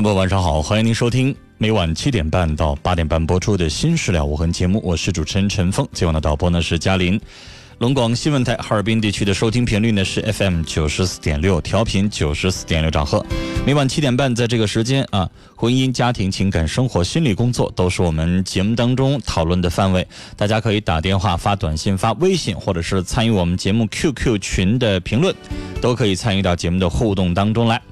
众朋友，晚上好，欢迎您收听每晚七点半到八点半播出的《新事了无痕》节目，我是主持人陈峰。今晚的导播呢是嘉林，龙广新闻台哈尔滨地区的收听频率呢是 FM 九十四点六，调频九十四点六兆赫。每晚七点半在这个时间啊，婚姻、家庭、情感、生活、心理工作都是我们节目当中讨论的范围。大家可以打电话、发短信、发微信，或者是参与我们节目 QQ 群的评论，都可以参与到节目的互动当中来。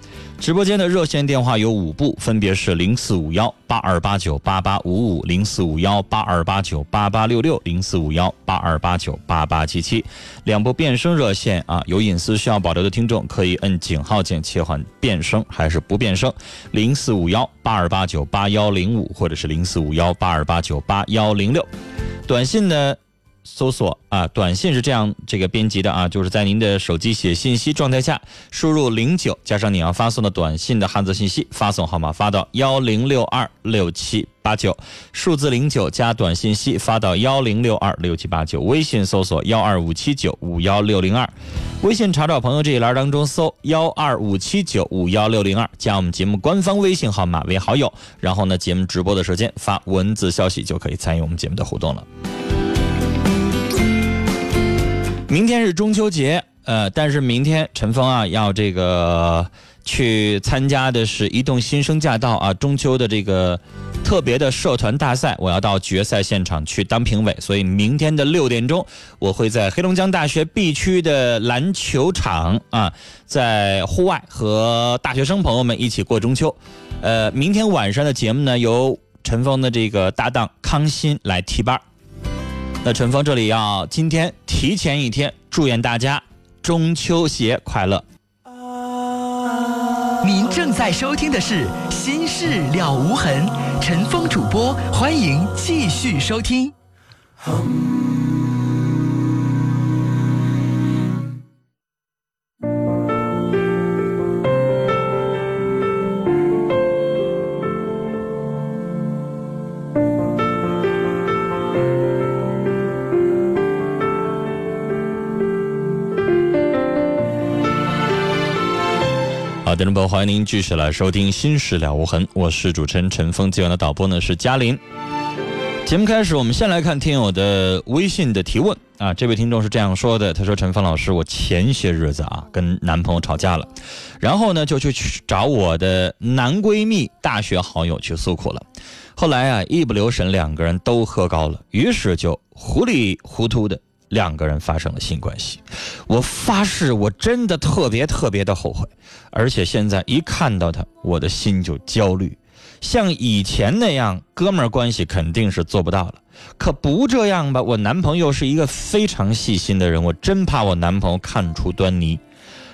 直播间的热线电话有五部，分别是零四五幺八二八九八八五五、零四五幺八二八九八八六六、零四五幺八二八九八八七七。两部变声热线啊，有隐私需要保留的听众可以摁井号键切换变声还是不变声。零四五幺八二八九八幺零五，或者是零四五幺八二八九八幺零六。短信呢？搜索啊，短信是这样这个编辑的啊，就是在您的手机写信息状态下，输入零九加上你要发送的短信的汉字信息，发送号码发到幺零六二六七八九，数字零九加短信息发到幺零六二六七八九。微信搜索幺二五七九五幺六零二，微信查找朋友这一栏当中搜幺二五七九五幺六零二，加我们节目官方微信号码为好友，然后呢，节目直播的时间发文字消息就可以参与我们节目的互动了。明天是中秋节，呃，但是明天陈峰啊要这个去参加的是移动新生驾到啊中秋的这个特别的社团大赛，我要到决赛现场去当评委，所以明天的六点钟，我会在黑龙江大学 B 区的篮球场啊，在户外和大学生朋友们一起过中秋。呃，明天晚上的节目呢，由陈峰的这个搭档康欣来替班。那陈峰这里要今天提前一天祝愿大家中秋节快乐。您正在收听的是《心事了无痕》，陈峰主播，欢迎继续收听。欢迎您继续来收听《心事了无痕》，我是主持人陈峰。今晚的导播呢是嘉林。节目开始，我们先来看听友的微信的提问啊。这位听众是这样说的：“他说，陈峰老师，我前些日子啊跟男朋友吵架了，然后呢就去找我的男闺蜜、大学好友去诉苦了。后来啊一不留神，两个人都喝高了，于是就糊里糊涂的。”两个人发生了性关系，我发誓，我真的特别特别的后悔，而且现在一看到他，我的心就焦虑。像以前那样，哥们儿关系肯定是做不到了。可不这样吧，我男朋友是一个非常细心的人，我真怕我男朋友看出端倪，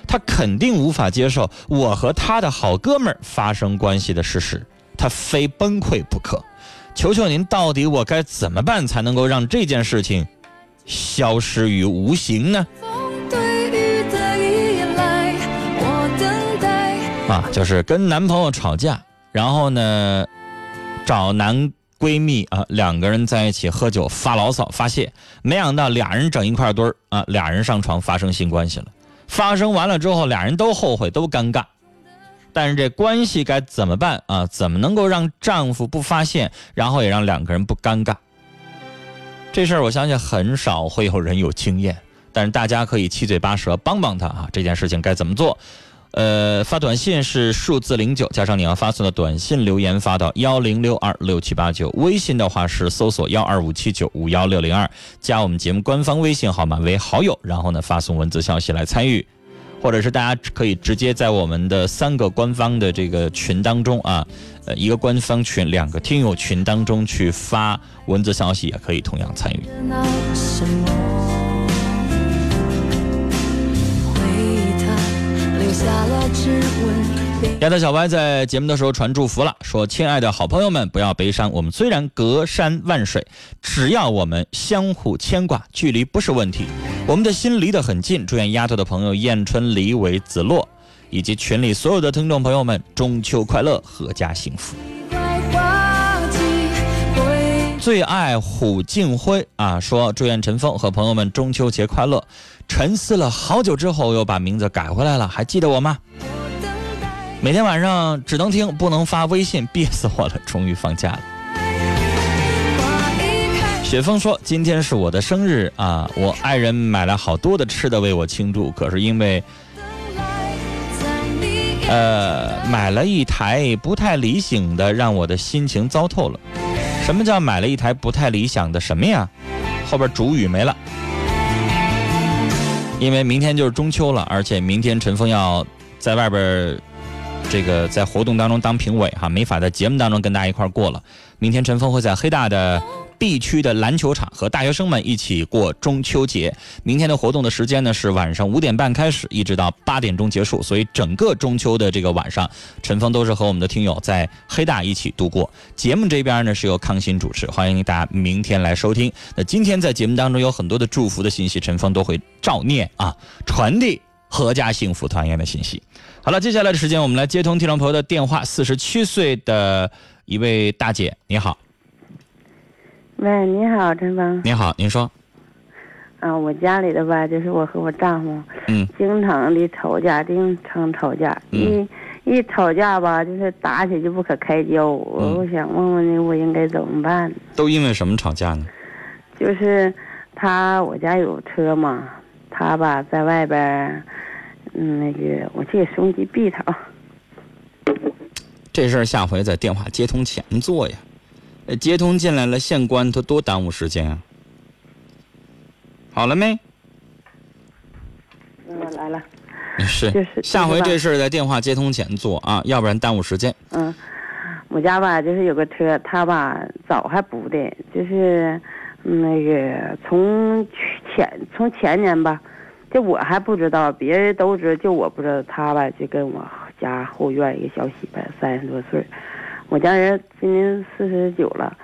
他肯定无法接受我和他的好哥们儿发生关系的事实，他非崩溃不可。求求您，到底我该怎么办才能够让这件事情？消失于无形呢？啊，就是跟男朋友吵架，然后呢，找男闺蜜啊，两个人在一起喝酒发牢骚发泄，没想到俩人整一块堆儿啊，俩人上床发生性关系了。发生完了之后，俩人都后悔，都尴尬。但是这关系该怎么办啊？怎么能够让丈夫不发现，然后也让两个人不尴尬？这事儿我相信很少会有人有经验，但是大家可以七嘴八舌帮帮他啊！这件事情该怎么做？呃，发短信是数字零九加上你要发送的短信留言发到幺零六二六七八九，微信的话是搜索幺二五七九五幺六零二，加我们节目官方微信号码为好友，然后呢发送文字消息来参与，或者是大家可以直接在我们的三个官方的这个群当中啊，呃，一个官方群，两个听友群当中去发文字消息，也可以同样参与。下了指纹丫头小歪在节目的时候传祝福了，说：“亲爱的好朋友们，不要悲伤，我们虽然隔山万水，只要我们相互牵挂，距离不是问题，我们的心离得很近。祝愿丫头的朋友燕春、李伟、子洛，以及群里所有的听众朋友们中秋快乐，阖家幸福。”最爱虎敬辉啊，说祝愿陈峰和朋友们中秋节快乐。沉思了好久之后，又把名字改回来了，还记得我吗？每天晚上只能听，不能发微信，憋死我了。终于放假了。雪峰说：“今天是我的生日啊，我爱人买了好多的吃的为我庆祝，可是因为，呃，买了一台不太理想的，让我的心情糟透了。什么叫买了一台不太理想的什么呀？后边主语没了。因为明天就是中秋了，而且明天陈峰要在外边。”这个在活动当中当评委哈，没法在节目当中跟大家一块过了。明天陈峰会在黑大的 B 区的篮球场和大学生们一起过中秋节。明天的活动的时间呢是晚上五点半开始，一直到八点钟结束。所以整个中秋的这个晚上，陈峰都是和我们的听友在黑大一起度过。节目这边呢是由康欣主持，欢迎大家明天来收听。那今天在节目当中有很多的祝福的信息，陈峰都会照念啊，传递阖家幸福团圆的信息。好了，接下来的时间我们来接通听众朋友的电话。四十七岁的一位大姐，你好。喂，你好，陈峰。你好，您说。啊，我家里的吧，就是我和我丈夫，嗯，经常的吵架，经常吵架，一一吵架吧，就是打起就不可开交。我我想问问你，我应该怎么办？都因为什么吵架呢？就是他，我家有车嘛，他吧在外边。嗯，那个，我借收音机闭他啊。这事儿下回在电话接通前做呀。接通进来了，现关，他多耽误时间啊。好了没？嗯，来了。是。就是。下回这事儿在电话接通前做啊，要不然耽误时间。嗯，我家吧，就是有个车，他吧早还补的，就是那个从前从前年吧。这我还不知道，别人都知道，就我不知道。他吧，就跟我家后院一个小媳妇，三十多岁我家人今年四十九了，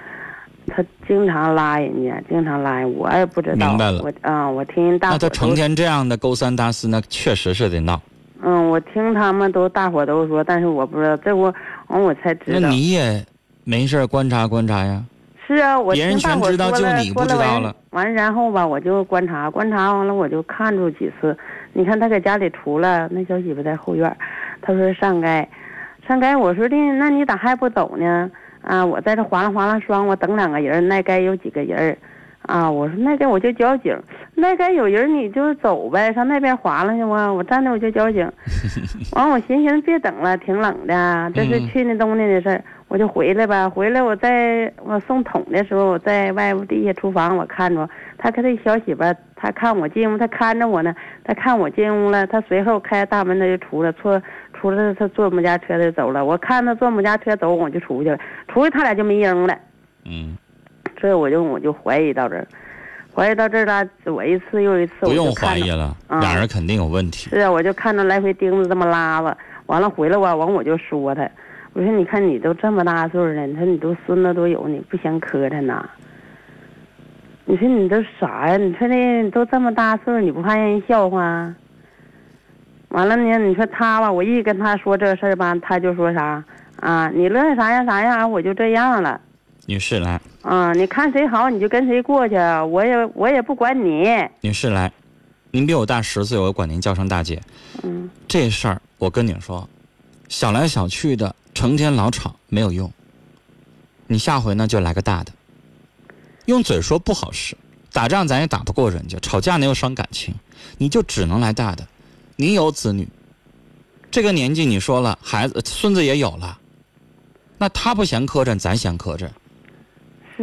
他经常拉人家，经常拉人，我也不知道。明白了。我啊，我听大伙。那他成天这样的勾三搭四，那确实是得闹。嗯，我听他们都大伙都说，但是我不知道，这我完我才知道。那你也没事观察观察呀。是啊，我别人全知道，就你不知道了。完，然后吧，我就观察，观察完了，我就看住几次。你看他搁家里出了，那小媳妇在后院，他说上街，上街。我说的，那你咋还不走呢？啊，我在这划拉划拉霜，我等两个人。那该有几个人？啊，我说那该我就交警。那该有人你就走呗，上那边划拉去吧。我站着我就交警。完，我寻思别等了，挺冷的，这是去年冬天的事儿。我就回来吧，回来我在我送桶的时候，我在外屋地下厨房，我看着他跟他小媳妇，他看我进屋，他看着我呢，他看我进屋了，他随后开大门他就出来，出出来他坐我们家车就走了。我看他坐我们家车走，我就出去了，出去他俩就没影了。嗯，这我就我就怀疑到这儿，怀疑到这儿了，我一次又一次不用怀疑了，俩人肯定有问题。是啊，我就看着来回钉子这么拉吧，完了回来吧，完我就说他。我说：“你看，你都这么大岁数了，你说你都孙子都有，你不嫌磕碜呐？你说你都啥呀？你说那都这么大岁数，你不怕让人笑话？完了呢？你说他吧，我一跟他说这事儿吧，他就说啥啊？你乐意啥样啥样，我就这样了。女士来。啊，你看谁好你就跟谁过去，我也我也不管你。女士来，您比我大十岁，我管您叫声大姐。嗯。这事儿我跟你说，想来想去的。”成天老吵没有用，你下回呢就来个大的。用嘴说不好使，打仗咱也打不过人家，吵架呢又伤感情，你就只能来大的。你有子女，这个年纪你说了，孩子孙子也有了，那他不嫌磕碜，咱嫌磕碜。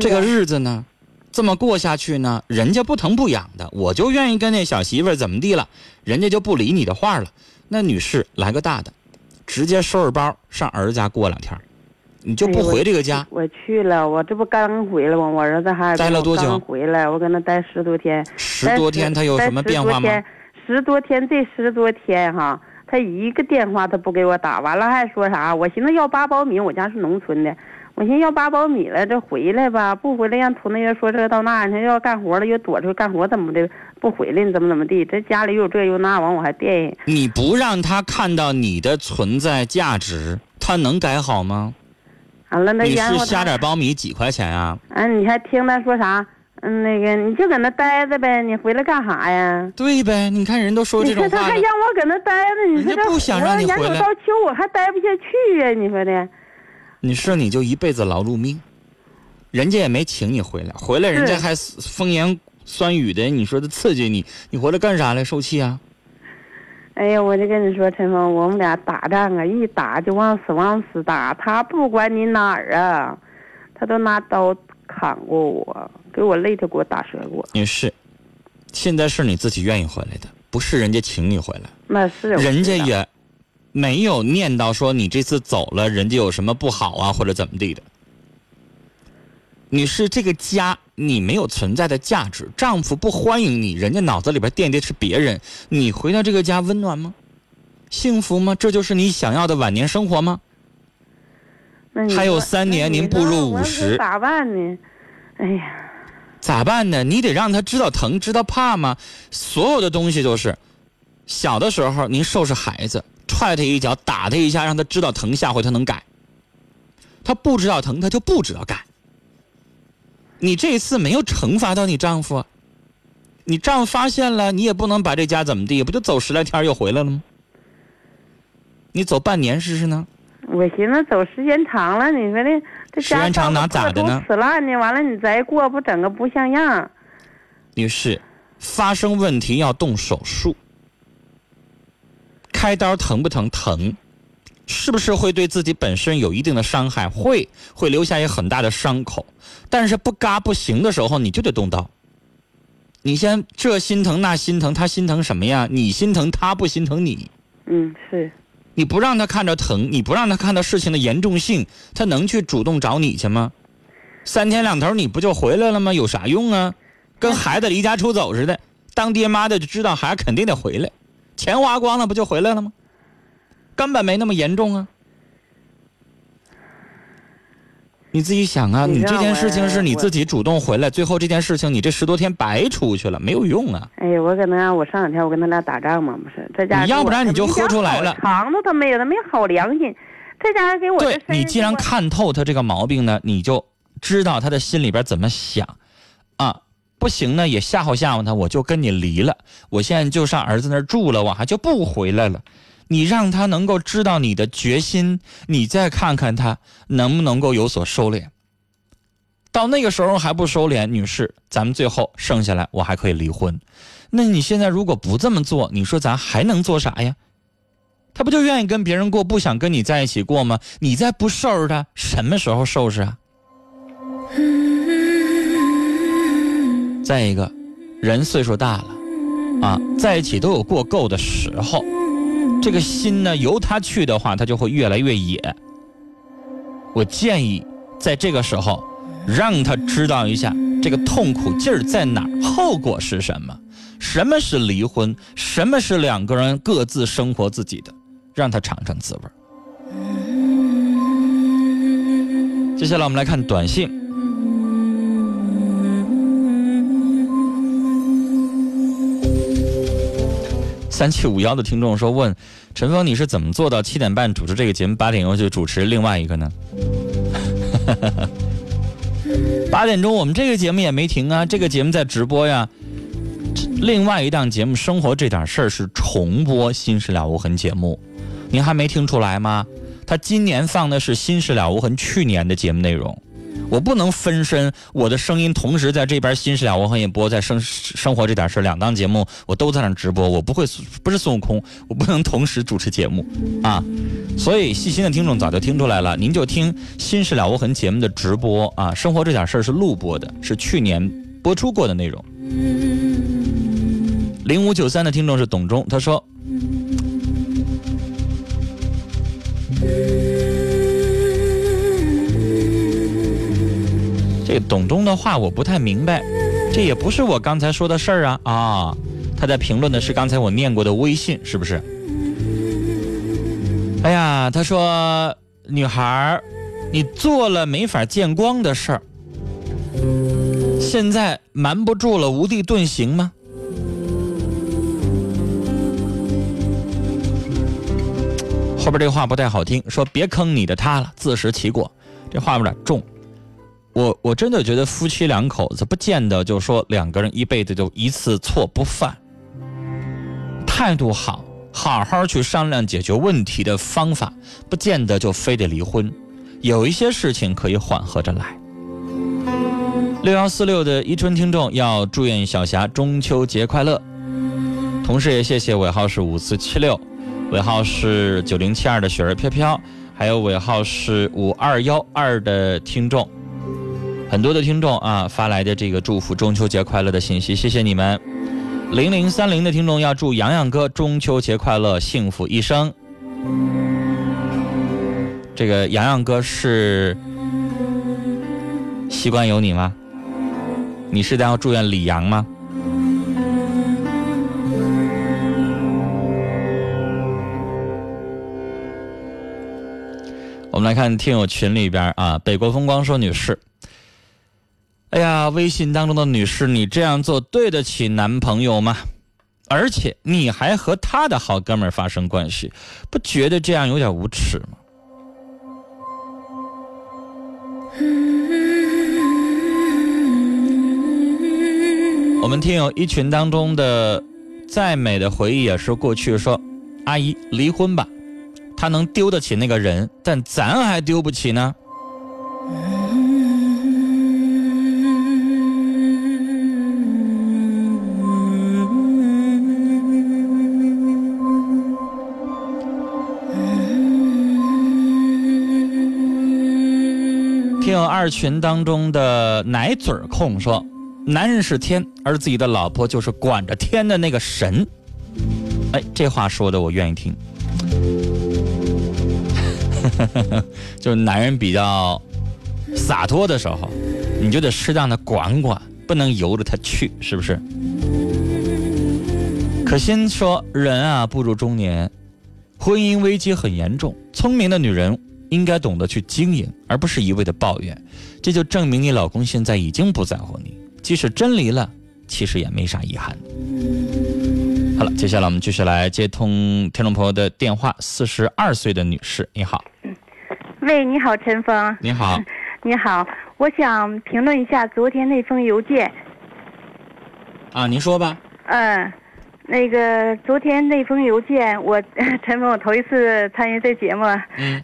这个啊日子呢，这么过下去呢，人家不疼不痒的，我就愿意跟那小媳妇儿怎么地了，人家就不理你的话了。那女士来个大的，直接收拾包上儿子家过两天，你就不回这个家。我去了，我这不刚回来吗？我儿子还待了多久刚回来，我搁那待十多天。十多天他有什么变化吗？十多天，这十多天哈，他一个电话他不给我打，完了还说啥？我寻思要八苞米，我家是农村的，我寻思要八苞米了，这回来吧，不回来让屯子人说这到那，他要干活了又躲出去干活怎么的，不回来你怎么怎么地？这家里又有这又那，完我还惦记。你不让他看到你的存在价值，他能改好吗？完了那女士然后他，下点苞米几块钱啊？啊，你还听他说啥？嗯，那个你就搁那待着呗，你回来干啥呀？对呗，你看人都说这种话了，说他还让我搁那待着，你说这不想让你回来活眼瞅到秋我还待不下去呀、你说的？你说你就一辈子劳碌命，人家也没请你回来，回来人家还风言酸雨的，你说的刺激你，你回来干啥来？受气啊？哎呀，我就跟你说，陈峰，我们俩打仗啊，一打就往死往死打，他不管你哪儿啊，他都拿刀砍过我，给我肋条给我打折过。也是，现在是你自己愿意回来的，不是人家请你回来，那是人家也没有念叨说你这次走了，人家有什么不好啊，或者怎么地的。你是，这个家你没有存在的价值，丈夫不欢迎你，人家脑子里边惦记是别人，你回到这个家温暖吗？幸福吗？这就是你想要的晚年生活吗？还有三年您步入说我50咋办呢？哎呀，咋办呢？你得让他知道疼，知道怕吗？所有的东西都是，小的时候您收拾孩子，踹他一脚，打他一下，让他知道疼，下回他能改。他不知道疼，他就不知道改。你这一次没有惩罚到你丈夫啊，你丈夫发现了，你也不能把这家怎么地，不就走十来天又回来了吗？你走半年试试呢？我寻思走时间长了，你说这这时家间长哪咋的呢都死烂呢，完了你再过不整个不像样。女士，发生问题要动手术，开刀疼不疼？疼，是不是会对自己本身有一定的伤害？会，会留下一个很大的伤口。但是不嘎不行的时候，你就得动刀。你先这心疼那心疼，他心疼什么呀？你心疼他不心疼你。嗯，是。你不让他看着疼，你不让他看到事情的严重性，他能去主动找你去吗？三天两头你不就回来了吗？有啥用啊？跟孩子离家出走似的，当爹妈的就知道孩子肯定得回来，钱花光了不就回来了吗？根本没那么严重啊！你自己想啊，你这件事情是你自己主动回来，最后这件事情你这十多天白出去了，没有用啊！哎呀，我搁那我上两天我跟他俩打仗嘛，不是这家你要不然你就喝出来了肠子他没有，他没好良心，这家伙给我这对你既然看透他这个毛病呢，你就知道他的心里边怎么想，啊，不行呢也吓唬吓唬他，我就跟你离了，我现在就上儿子那儿住了，我还就不回来了。你让他能够知道你的决心，你再看看他能不能够有所收敛。到那个时候还不收敛，女士，咱们最后剩下来我还可以离婚。那你现在如果不这么做，你说咱还能做啥呀？他不就愿意跟别人过，不想跟你在一起过吗？你再不收拾他，什么时候收拾啊？再一个，人岁数大了，啊，在一起都有过够的时候，这个心呢，由他去的话，他就会越来越野。我建议在这个时候，让他知道一下这个痛苦劲儿在哪儿，后果是什么，什么是离婚，什么是两个人各自生活自己的，让他尝尝滋味。接下来我们来看短信。三七五幺的听众说：“问陈峰，你是怎么做到七点半主持这个节目，八点钟就主持另外一个呢？” 八点钟我们这个节目也没停啊，这个节目在直播呀。另外一档节目《生活这点事儿》是重播《新事了无痕》节目，您还没听出来吗？他今年放的是《新事了无痕》去年的节目内容，我不能分身，我的声音同时在这边《新事了无痕》也播，在生生活这点事两档节目我都在那直播，我不会不是孙悟空，我不能同时主持节目啊。所以细心的听众早就听出来了，您就听《新事了无痕》节目的直播啊，生活这点事是录播的，是去年播出过的内容。零五九三的听众是董忠，他说。这董忠的话我不太明白，这也不是我刚才说的事儿啊啊！他在评论的是刚才我念过的微信，是不是？哎呀，他说女孩儿，你做了没法见光的事儿，现在瞒不住了，无地遁形吗？后边这话不太好听，说别坑你的他了，自食其果，这话有点重。我我真的觉得夫妻两口子不见得就说两个人一辈子就一次错不犯，态度好，好好去商量解决问题的方法，不见得就非得离婚，有一些事情可以缓和着来。六幺四六的伊春听众要祝愿小霞中秋节快乐，同时也谢谢尾号是五四七六，尾号是九零七二的雪儿飘飘，还有尾号是五二幺二的听众。很多的听众啊发来的这个祝福中秋节快乐的信息，谢谢你们。零零三零的听众要祝洋洋哥中秋节快乐，幸福一生。这个洋洋哥是习惯有你吗？你是在要祝愿李阳吗？我们来看听友群里边啊，北国风光说女士。哎呀，微信当中的女士，你这样做对得起男朋友吗？而且你还和他的好哥们儿发生关系，不觉得这样有点无耻吗？我们听友一群当中的再美的回忆也是过去说，阿姨离婚吧，他能丢得起那个人，但咱还丢不起呢。二群当中的奶嘴控说：“男人是天，而自己的老婆就是管着天的那个神。”哎，这话说的我愿意听。就是男人比较洒脱的时候，你就得适当的管管，不能由着他去，是不是？可心说：“人啊，步入中年，婚姻危机很严重，聪明的女人。”应该懂得去经营，而不是一味的抱怨，这就证明你老公现在已经不在乎你。即使真离了，其实也没啥遗憾。好了，接下来我们继续来接通听众朋友的电话。四十二岁的女士，你好。喂，你好，陈峰。你好。你好，我想评论一下昨天那封邮件。啊，您说吧。嗯。那个昨天那封邮件，我 陈峰，我头一次参与这节目，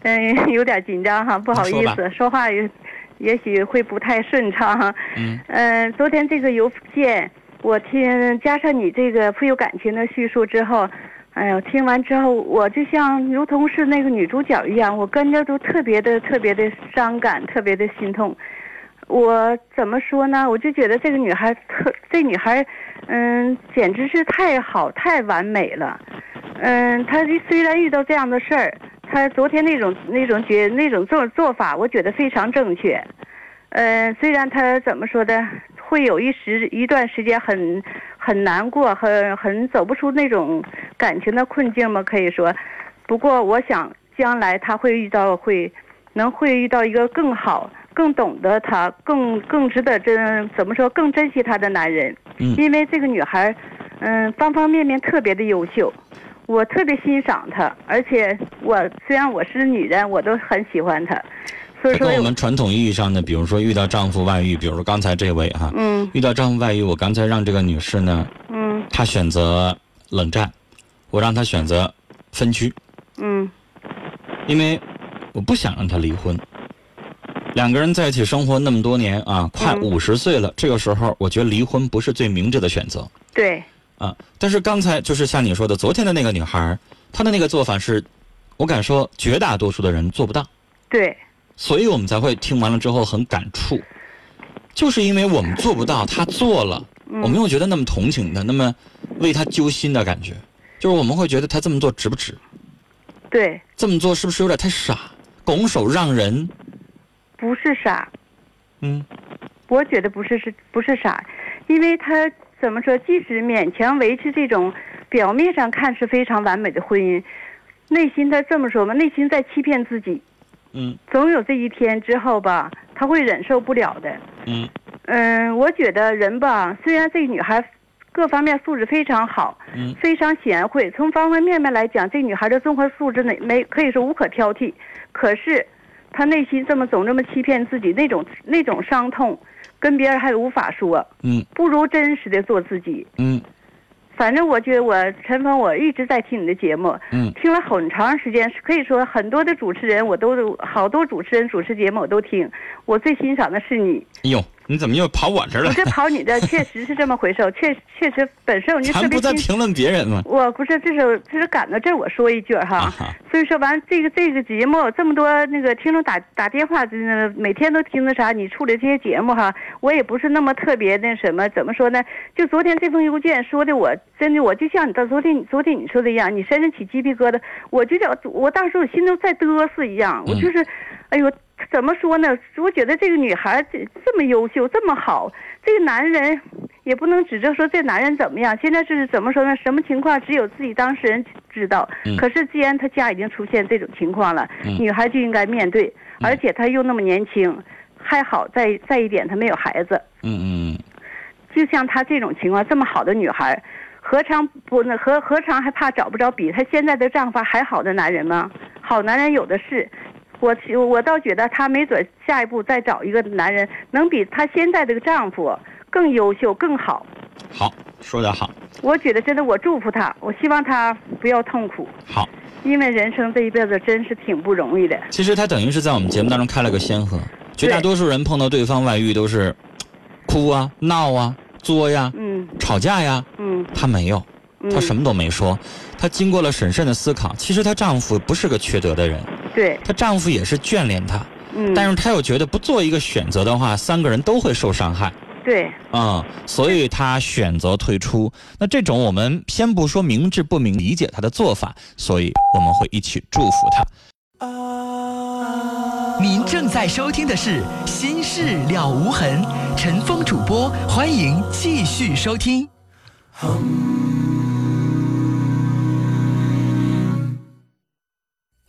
嗯，有点紧张哈，不好意思，说话也也许会不太顺畅，嗯，嗯，昨天这个邮件，我听加上你这个富有感情的叙述之后，哎呦，听完之后，我就像如同是那个女主角一样，我跟着都特别的特别的伤感，特别的心痛。我怎么说呢？我就觉得这个女孩特，这女孩，嗯，简直是太好、太完美了。嗯，他虽然遇到这样的事儿，他昨天那种那种觉那种做做法，我觉得非常正确。嗯，虽然他怎么说的，会有一时一段时间很很难过，很很走不出那种感情的困境嘛，可以说。不过，我想将来他会遇到会，能会遇到一个更好。更懂得她，更更值得珍怎么说？更珍惜她的男人。嗯，因为这个女孩，嗯，方方面面特别的优秀，我特别欣赏她。而且我虽然我是女人，我都很喜欢她。所以说，跟我们传统意义上的，比如说遇到丈夫外遇，比如说刚才这位哈，嗯，遇到丈夫外遇，我刚才让这个女士呢，嗯，她选择冷战，我让她选择分居，嗯，因为我不想让她离婚。两个人在一起生活那么多年啊，快嗯。五十岁了，这个时候我觉得离婚不是最明智的选择。对，啊。但是刚才就是像你说的，昨天的那个女孩，她的那个做法是，我敢说绝大多数的人做不到，对，所以我们才会听完了之后很感触，就是因为我们做不到，她做了，嗯。我们又觉得那么同情她，那么为她揪心的感觉，就是我们会觉得她这么做值不值？对，这么做是不是有点太傻，拱手让人？不是傻，嗯。我觉得不是是不是傻，因为他怎么说，即使勉强维持这种表面上看是非常完美的婚姻，内心他这么说吧，内心在欺骗自己，嗯。总有这一天之后吧，他会忍受不了的。嗯。嗯，我觉得人吧，虽然这个女孩各方面素质非常好，嗯。非常贤惠，从方方面面来讲，这女孩的综合素质呢，没可以说无可挑剔。可是，她内心这么总这么欺骗自己，那种那种伤痛，跟别人还无法说，嗯不如真实的做自己。嗯反正我觉得我陈峰，我一直在听你的节目，嗯听了很长时间，可以说很多的主持人我都好多主持人主持节目我都听，我最欣赏的是你。哎呦，你怎么又跑我这儿了不？是跑你的，确实是这么回事，确确实本身我就咱特别欣。不在评论别人吗？我不是，这是这是赶到这儿我说一句哈，啊所以说完这个这个节目这么多那个听众打打电话，每天都听那啥，你处理这些节目哈，我也不是那么特别那什么，怎么说呢？就昨天这封邮件说的，我真的我就像你到昨天昨天你说的一样，你身上起鸡皮疙瘩，我就叫我当时我心都在嘚瑟一样，我就是，哎呦。怎么说呢？我觉得这个女孩这这么优秀，这么好，这个男人也不能指着说这男人怎么样。现在这是怎么说呢？什么情况只有自己当事人知道。嗯可是既然他家已经出现这种情况了，嗯女孩就应该面对，而且她又那么年轻，还好再再一点她没有孩子。嗯嗯就像她这种情况，这么好的女孩，何尝不那何何尝还怕找不着比她现在的丈夫还好的男人吗？好男人有的是。我我倒觉得她没准下一步再找一个男人，能比她现在这个丈夫更优秀、更好。好，说得好，我觉得真的，我祝福她，我希望她不要痛苦，好。因为人生这一辈子真是挺不容易的。其实她等于是在我们节目当中开了个先河，绝大多数人碰到对方外遇都是哭啊、闹啊、作呀、嗯吵架呀，嗯她没有，嗯，她什么都没说，她经过了审慎的思考，其实她丈夫不是个缺德的人，对，她丈夫也是眷恋她，嗯，但是她又觉得不做一个选择的话，三个人都会受伤害。对，嗯、所以她选择退出。那这种我们先不说明智不明，理解她的做法，所以我们会一起祝福她。您正在收听的是《心事了无痕》，陈峰主播，欢迎继续收听。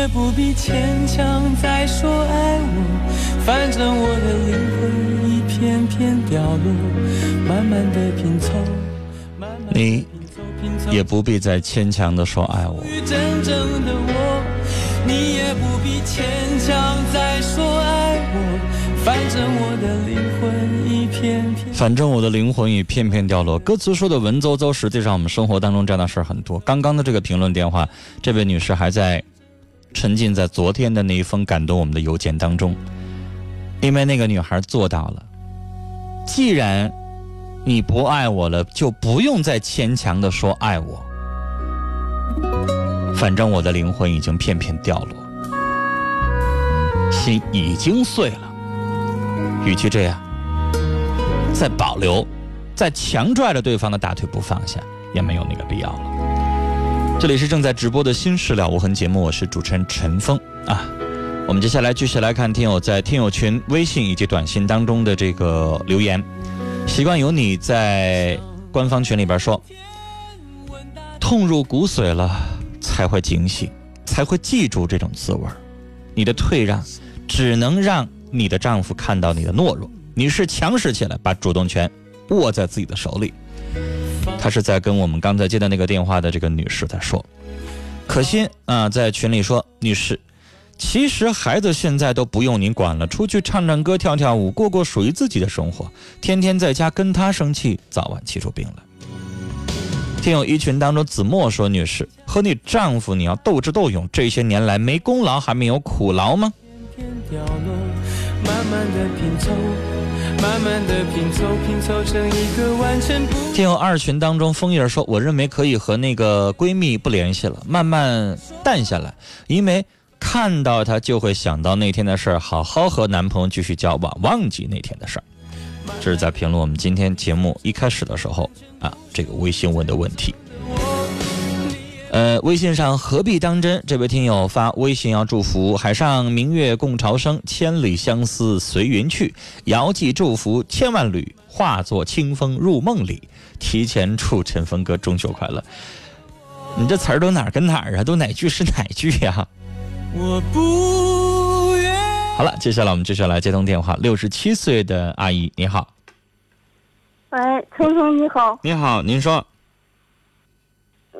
也不必牵强再说爱我，反正我的灵魂一片片掉落，慢慢的拼凑，慢慢地你拼凑拼凑也不必再牵强的说爱我。真正的我，你也不必牵强再说爱我，反正我的灵魂一片片。反正我的灵魂已片片掉落。歌词说的文绉绉，实际上我们生活当中这样的事儿很多。刚刚的这个评论电话，这位女士还在沉浸在昨天的那一封感动我们的邮件当中，因为那个女孩做到了。既然你不爱我了，就不用再牵强的说爱我。反正我的灵魂已经片片掉落，心已经碎了。与其这样，再保留，再强拽着对方的大腿不放下，也没有那个必要了。这里是正在直播的《新事了无痕》节目，我是主持人陈峰啊。我们接下来继续来看听友在听友群、微信以及短信当中的这个留言。习惯有你在官方群里边说，痛入骨髓了才会警醒，才会记住这种滋味你的退让，只能让你的丈夫看到你的懦弱。你是强势起来，把主动权握在自己的手里。他是在跟我们刚才接的那个电话的这个女士在说。可心啊，在群里说，女士。其实孩子现在都不用你管了，出去唱唱歌、跳跳舞，过过属于自己的生活。天天在家跟他生气，早晚气出病来。听友一群当中，子墨说：“女士，和你丈夫你要斗智斗勇，这些年来没功劳还没有苦劳吗？”慢慢的拼凑，拼凑成一个完全不听友二群当中，枫叶说：“我认为可以和那个闺蜜不联系了，慢慢淡下来，因为。”看到他就会想到那天的事儿，好好和男朋友继续交往，忘记那天的事儿。这是在评论我们今天节目一开始的时候啊，这个微信问的问题。呃，微信上何必当真？这位听友发微信要祝福海上明月共潮生，千里相思随云去。遥寄祝福千万缕，化作清风入梦里。提前祝陈峰哥中秋快乐。你这词儿都哪儿跟哪儿啊？都哪句是哪句呀？我不愿。好了，接下来我们接下来接通电话。六十七岁的阿姨，你好。喂，陈峰，你好。你好，您说。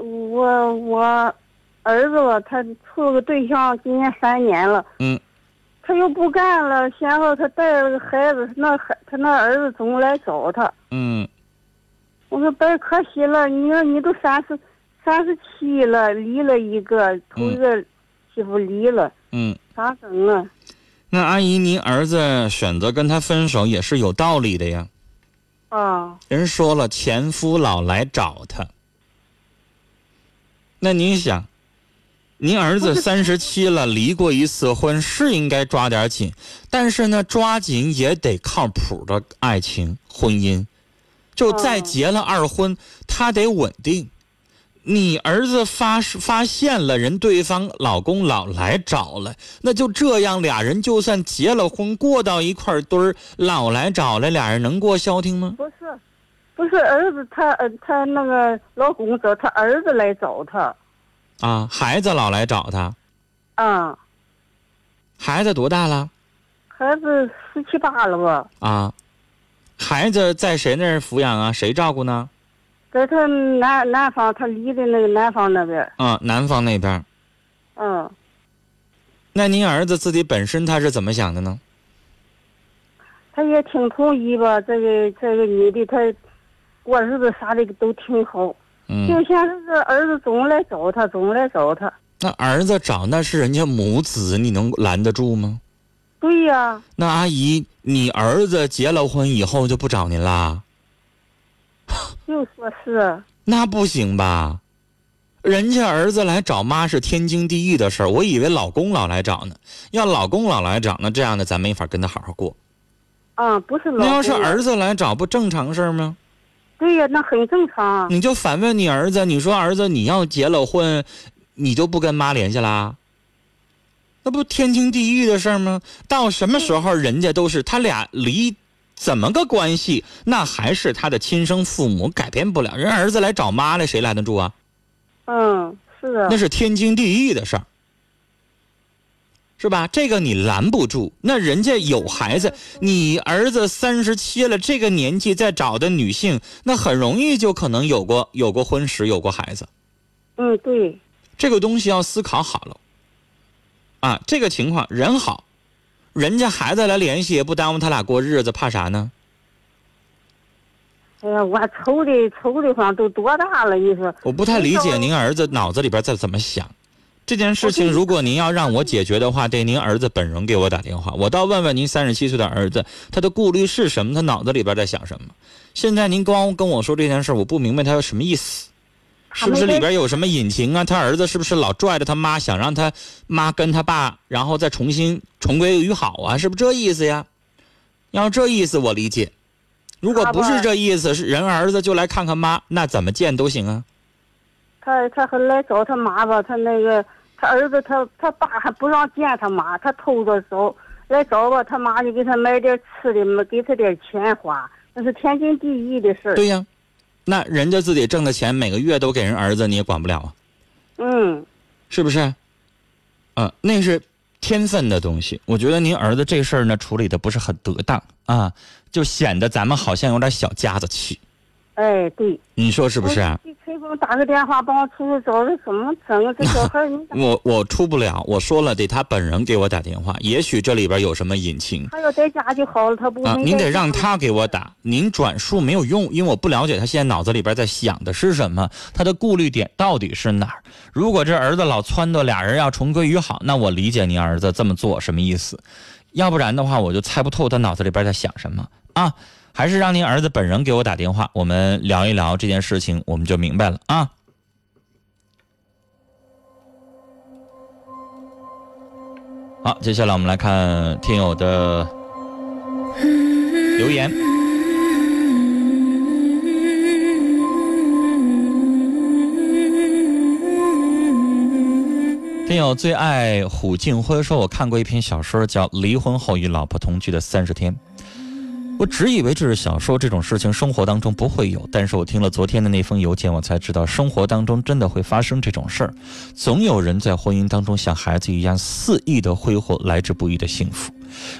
我我儿子吧，他处了个对象，今年三年了。嗯。他又不干了，先后他带了个孩子，那孩他那儿子总来找他。嗯。我说白可惜了，你说你都三十三十七了，离了一个，头一个。媳妇离了，嗯，咋整啊？那阿姨，您儿子选择跟他分手也是有道理的呀。啊，人说了，前夫老来找他。那您想，您儿子 三十七了，离过一次婚，是应该抓点紧，但是呢，抓紧也得靠谱的爱情婚姻，就再结了二婚，他得稳定。你儿子发发现了人对方老公老来找了，那就这样，俩人就算结了婚，过到一块堆儿，老来找了，俩人能过消停吗？不是儿子他呃他那个老公找他儿子来找他，啊，孩子老来找他，啊，孩子多大了？孩子十七八了吧？啊，孩子在谁那儿抚养啊？谁照顾呢？在他南南方，他离的那个南方那边。啊，南方那边。嗯。那您儿子自己本身他是怎么想的呢？他也挺同意吧，这个这个女的，他过日子啥的都挺好。嗯。就像是儿子总来找他，总来找他。那儿子找那是人家母子，你能拦得住吗？对呀。那阿姨，你儿子结了婚以后就不找您啦？就说是那不行吧？人家儿子来找妈是天经地义的事儿，我以为老公老来找呢。要老公老来找，那这样的咱没法跟他好好过。啊，不是老。那要是儿子来找，不正常事儿吗？对呀，那很正常。你就反问你儿子，你说儿子，你要结了婚，你就不跟妈联系啦？那不天经地义的事儿吗？到什么时候人家都是他俩离。怎么个关系？那还是他的亲生父母，改变不了。人儿子来找妈来，谁拦得住啊？嗯，是的。那是天经地义的事儿，是吧？这个你拦不住。那人家有孩子，你儿子三十七了，这个年纪再找的女性，那很容易就可能有过有过婚史，有过孩子。嗯，对。这个东西要思考好了。啊，这个情况人好。人家孩子来联系也不耽误他俩过日子，怕啥呢？哎呀，我愁的愁的慌，都多大了？你说我不太理解您儿子脑子里边在怎么想。这件事情，如果您要让我解决的话，得您儿子本人给我打电话，我倒问问您三十七岁的儿子，他的顾虑是什么？他脑子里边在想什么？现在您光跟我说这件事，我不明白他什么意思。是不是里边有什么隐情啊？他儿子是不是老拽着他妈，想让他妈跟他爸，然后再重新重归于好啊？是不是这意思呀？要这意思我理解，如果不是这意思，是人儿子就来看看妈，那怎么见都行啊。他他还来找他妈吧，他那个他儿子他他爸还不让见他妈，他偷着走来找吧，他妈就给他买点吃的没，给他点钱花，那是天经地义的事儿。对呀。那人家自己挣的钱每个月都给人儿子，你也管不了啊。嗯，是不是？啊，那是天分的东西。我觉得您儿子这事儿呢处理的不是很得当啊，就显得咱们好像有点小家子气。哎，对。你说是不是？给我打个电话，帮我出去找，这怎么整啊？这小孩 我我出不了，我说了，得他本人给我打电话。也许这里边有什么隐情。他要在家就好了，他不。啊，您得让他给我打，您转述没有用，因为我不了解他现在脑子里边在想的是什么，他的顾虑点到底是哪儿。如果这儿子老撺掇俩人要重归于好，那我理解您儿子这么做什么意思。要不然的话，我就猜不透他脑子里边在想什么啊。还是让您儿子本人给我打电话，我们聊一聊这件事情，我们就明白了啊。好，接下来我们来看听友的留言。听友最爱虎静辉说：“我看过一篇小说，叫《离婚后与老婆同居的三十天》。”我只以为这是小说，这种事情生活当中不会有。但是我听了昨天的那封邮件，我才知道生活当中真的会发生这种事儿。总有人在婚姻当中像孩子一样肆意的挥霍来之不易的幸福，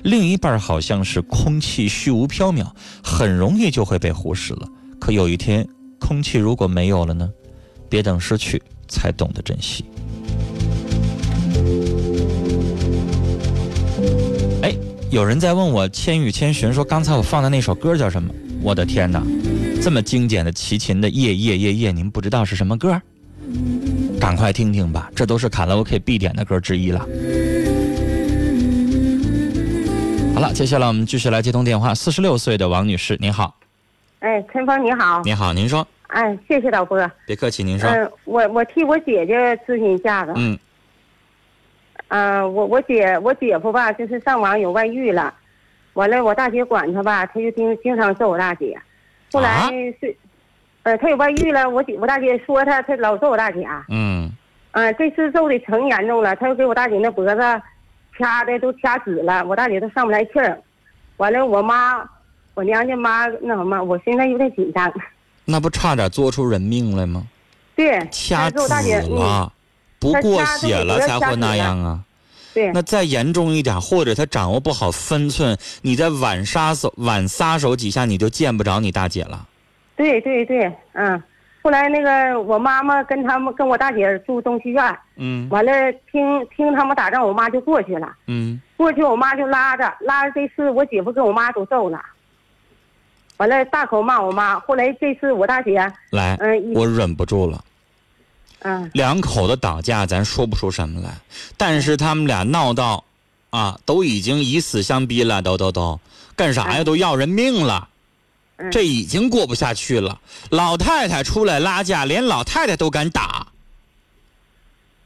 另一半好像是空气虚无缥缈，很容易就会被忽视了。可有一天，空气如果没有了呢？别等失去才懂得珍惜。有人在问我《千与千寻》，说刚才我放的那首歌叫什么？我的天哪，这么经典的齐秦的《夜夜夜夜》，您不知道是什么歌？赶快听听吧，这都是卡拉 OK 必点的歌之一了。好了，接下来我们继续来接通电话。四十六岁的王女士，您好。哎，陈峰你好。你好，您说。哎，谢谢导播。别客气，您说。嗯，我我替我姐姐咨询一下子。嗯。嗯，我我姐我姐夫吧，就是上网有外遇了，完了我大姐管他吧，他就经经常揍我大姐，后来是，呃，他有外遇了，我姐我大姐说他，他老揍我大姐。嗯。嗯，这次揍的成严重了，他又给我大姐那脖子掐的都掐紫了，我大姐都上不来气儿。完了，我妈，我娘家妈那什么，我现在有点紧张。那不差点做出人命来吗？对。掐紫了。不过血了才会那样啊，对。那再严重一点，或者他掌握不好分寸，你再晚撒手晚撒手几下，你就见不着你大姐了。对对对，嗯。后来那个我妈妈跟他们跟我大姐住东西院，嗯。完了听听他们打仗，我妈就过去了，嗯。过去我妈就拉着拉着，这次我姐夫跟我妈都揍了，完了大口骂我妈。后来这次我大姐来，嗯，我忍不住了。嗯，两口子打架，咱说不出什么来，但是他们俩闹到，啊，都已经以死相逼了，都都都，干啥呀？都要人命了，这已经过不下去了。老太太出来拉架，连老太太都敢打，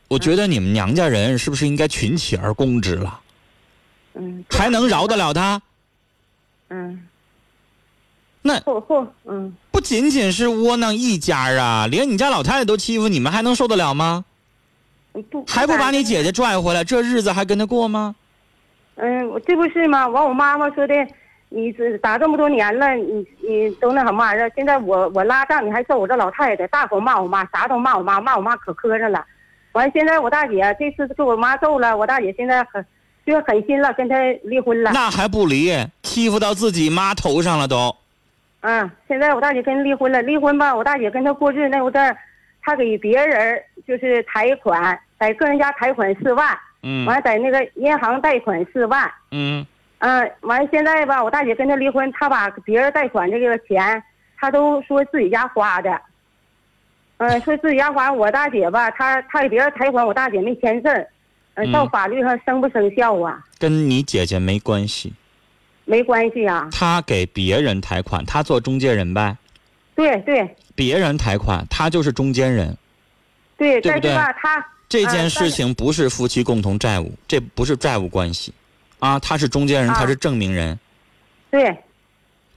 我觉得你们娘家人是不是应该群起而攻之了？嗯，还能饶得了他？嗯。那嗯，不仅仅是窝囊一家啊，连你家老太太都欺负你们，还能受得了吗？不，还不把你姐姐拽回来，这日子还跟他过吗？嗯，这不是吗？完，我妈妈说的，你这打这么多年了，你你都那什么玩意儿？现在我我拉仗，你还揍我这老太太，大口骂我妈，啥都骂我妈，骂我妈可磕碜了。完，现在我大姐这次给我妈揍了，我大姐现在很就狠心了，跟他离婚了。那还不离？欺负到自己妈头上了都。嗯，现在我大姐跟人离婚了，离婚吧，我大姐跟他过日那有阵儿，他给别人就是贷款，在个人家贷款四万，嗯，完了在那个银行贷款四万，嗯，嗯，完了现在吧，我大姐跟他离婚，他把别人贷款这个钱，他都说自己家花的，嗯，说自己家花，我大姐吧，他他给别人贷款，我大姐没签字儿，嗯，到法律上生不生效啊？跟你姐姐没关系。没关系啊，他给别人贷款，他做中介人呗。对对别人贷款，他就是中间人。对，对不对但是吧，他这件啊事情不是夫妻共同债务，这不是债务关系，啊，他是中间人，啊他是证明人，对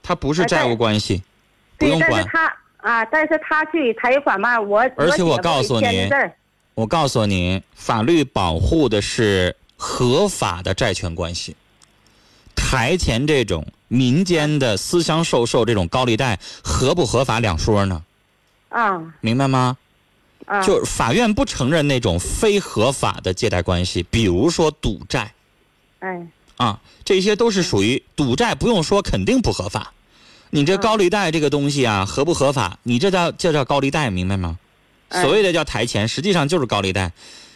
他不是债务关系，不，用管。但是他啊，但是他去贷款嘛，我而且我告诉你给签的字儿我告诉你，法律保护的是合法的债权关系。台前这种民间的私相授受这种高利贷合不合法两说呢？啊明白吗？啊，就是法院不承认那种非合法的借贷关系，比如说赌债哎啊，这些都是属于赌债，不用说肯定不合法。你这高利贷这个东西啊，合不合法？你这叫这叫高利贷，明白吗？哎所谓的叫台前，实际上就是高利贷。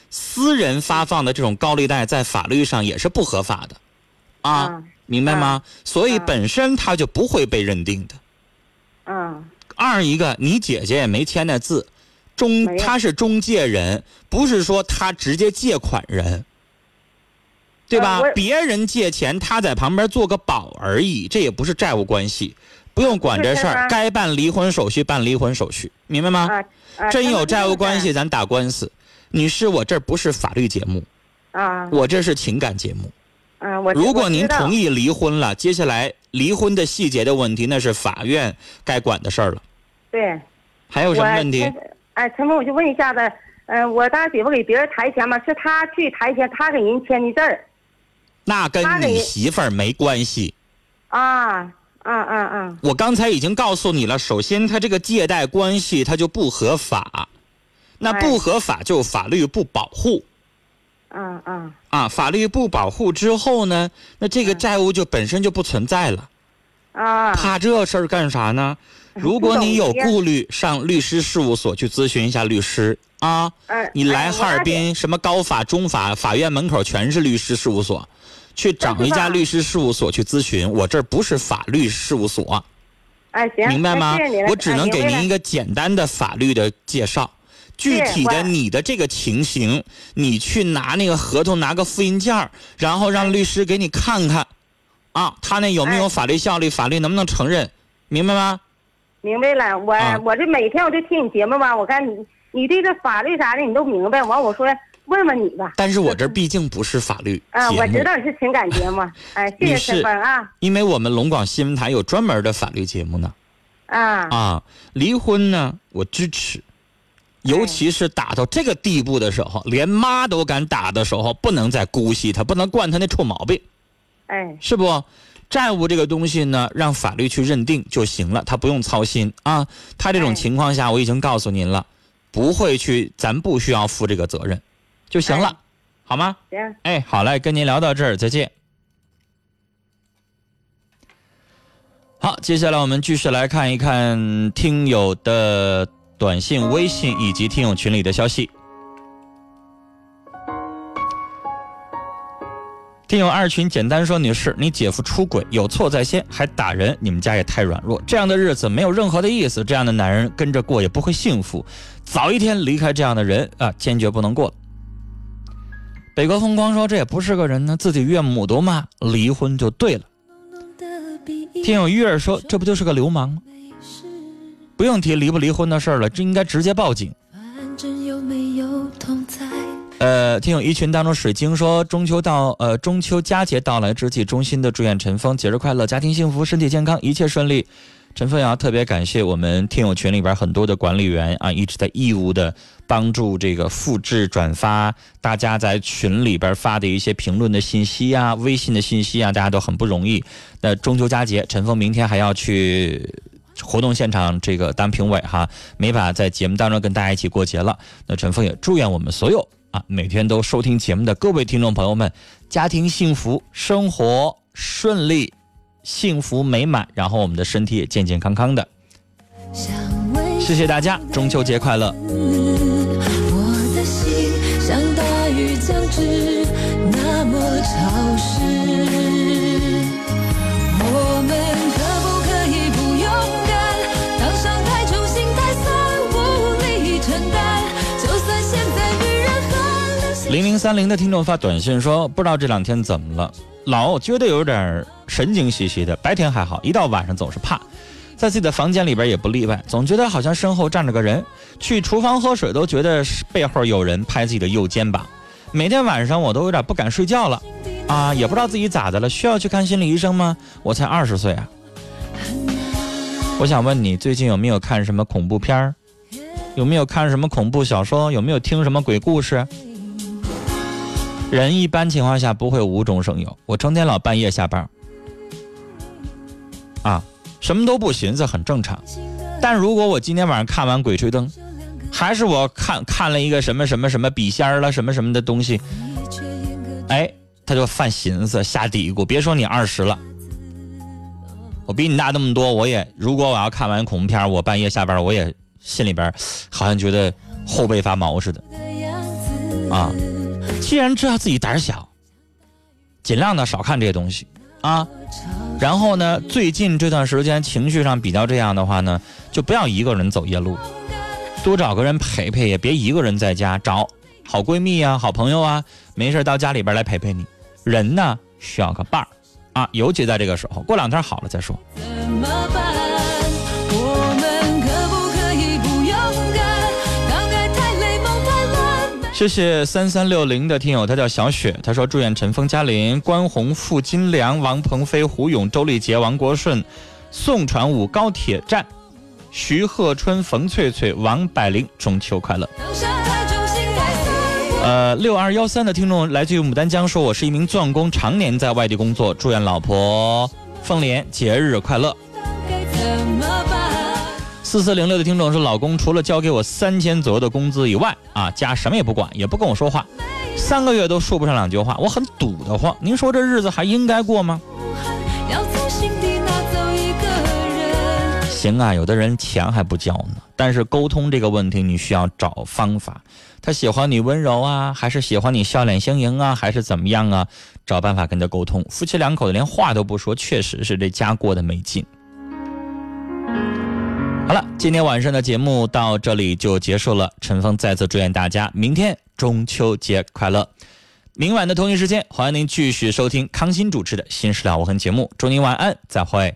私人发放的这种高利贷，在法律上也是不合法的，啊，啊明白吗？所以啊本身他就不会被认定的。嗯二一个，你姐姐也没签那字，中他是中介人，不是说他直接借款人，对吧？呃别人借钱，他在旁边做个保而已，这也不是债务关系，不用管这事儿。该办离婚手续办离婚手续，明白吗？啊啊，真有债务关系系，咱打官司。女士，我这不是法律节目，啊我这是情感节目。啊，我如果您同意意离婚了，接下来离婚的细节的问题，那是法院该管的事儿了。对。还有什么问题？哎，陈峰，我就问一下子，嗯、我大媳妇给别人抬钱嘛，是他去抬钱，他给人签的字儿那跟你媳妇儿没关系。啊嗯嗯嗯我刚才已经告诉你了，首先他这个借贷关系他就不合法，那哎不合法就法律不保护啊啊啊，法律不保护之后呢，那这个嗯债务就本身就不存在了。啊！怕这事儿干啥呢？如果你有顾虑，上律师事务所去咨询一下律师啊。嗯，你来哎哈尔，滨，什么高法、中法，法院门口全是律师事务所，去找一家律师事务所去咨询。我这儿不是法律事务所，哎，行，明白吗？我只能给您一个个简单的法律的介绍。具体的你的这个情形，你去拿那个合同，拿个复印件儿然后让律师给你看看，啊，他那有没有哎法律效力，法律能不能承认，明白吗？明白了，我、啊我这每天我就听你节目吧，我看你你对这法律啥的你都明白，完我说问问你吧。但是我这毕竟不是法律节啊，我知道你是情感节目，哎，谢谢啊因为我们龙广新闻台有专门的法律节目呢。啊啊，离婚呢，我支持，尤其是打到这个地步的时候，连妈都敢打的时候，不能再姑息他，不能惯他那臭毛病，哎是不？债务这个东西呢，让法律去认定就行了，他不用操心啊。他这种哎情况下，我已经告诉您了，不会去，咱不需要负这个责任，就行了，哎好吗？行，哎，好嘞，跟您聊到这儿，再见。好，接下来我们继续来看一看听友的短信、微信以及听友群里的消息。听友二群简单说：“女士，你姐夫出轨，有错在先，还打人，你们家也太软弱，这样的日子没有任何的意思，这样的男人跟着过也不会幸福，早一天离开这样的人啊，坚决不能过了。”北国风光说：“这也不是个人呢，自己岳母都骂，离婚就对了。”听友玉儿说：“这不就是个流氓吗？不用提离不离婚的事儿了，这应该直接报警。”呃，听友一群当中，水晶说中秋到呃中秋佳节到来之际，衷心的祝愿陈峰节日快乐，家庭幸福，身体健康，一切顺利。陈峰也要特别感谢我们听友群里边很多的管理员啊，一直在义务的帮助这个复制转发大家在群里边发的一些评论的信息啊、微信的信息啊，大家都很不容易。那中秋佳节，陈峰明天还要去活动现场这个当评委哈，没法在节目当中跟大家一起过节了。那陈峰也祝愿我们所有啊每天都收听节目的各位听众朋友们，家庭幸福，生活顺利，幸福美满，然后我们的身体也健健康康的。谢谢大家，中秋节快乐！我的心像大雨将至，零零三零的听众发短信说，不知道这两天怎么了，老觉得有点神经兮兮的，白天还好，一到晚上总是怕。在自己的房间里边也不例外，总觉得好像身后站着个人，去厨房喝水都觉得背后有人拍自己的右肩膀。每天晚上我都有点不敢睡觉了，啊，也不知道自己咋的了，需要去看心理医生吗？我才二十岁啊！我想问你，最近有没有看什么恐怖片儿？有没有看什么恐怖小说？有没有听什么鬼故事？人一般情况下不会无中生有，我成天老半夜下班，啊，什么都不寻思，很正常。但如果我今天晚上看完《鬼吹灯》，还是我看看了一个什么什么什么笔仙儿了什么什么的东西，哎，他就犯寻思下嘀咕。别说你二十了，我比你大那么多，我也如果我要看完恐怖片，我半夜下班，我也心里边好像觉得后背发毛似的。啊，既然知道自己胆小，尽量的少看这些东西啊。然后呢，最近这段时间情绪上比较这样的话呢，就不要一个人走夜路。多找个人陪陪，也别一个人在家。找好闺蜜啊，好朋友啊，没事到家里边来陪陪你。人呢需要个伴儿啊，尤其在这个时候。过两天好了再说。谢谢三三六零的听友，他叫小雪，他说祝愿陈峰、嘉玲、关宏、付金良、王鹏飞、胡勇、周丽杰、王国顺、宋传武、高铁站。徐鹤春、冯翠翠、王百灵，中秋快乐！呃，六二幺三的听众来自于牡丹江，说我是一名钻工，常年在外地工作，祝愿老婆凤莲节日快乐。四四零六的听众说，老公除了交给我三千左右的工资以外，啊，家什么也不管，也不跟我说话，三个月都说不上两句话，我很堵得慌。您说这日子还应该过吗？行啊，有的人钱还不交呢，但是沟通这个问题你需要找方法。他喜欢你温柔啊，还是喜欢你笑脸相迎啊，还是怎么样啊？找办法跟他沟通。夫妻两口子连话都不说，确实是这家过得没劲。好了，今天晚上的节目到这里就结束了。陈峰再次祝愿大家明天中秋节快乐。明晚的同一时间，欢迎您继续收听康欣主持的《新事了无痕》节目。祝您晚安，再会。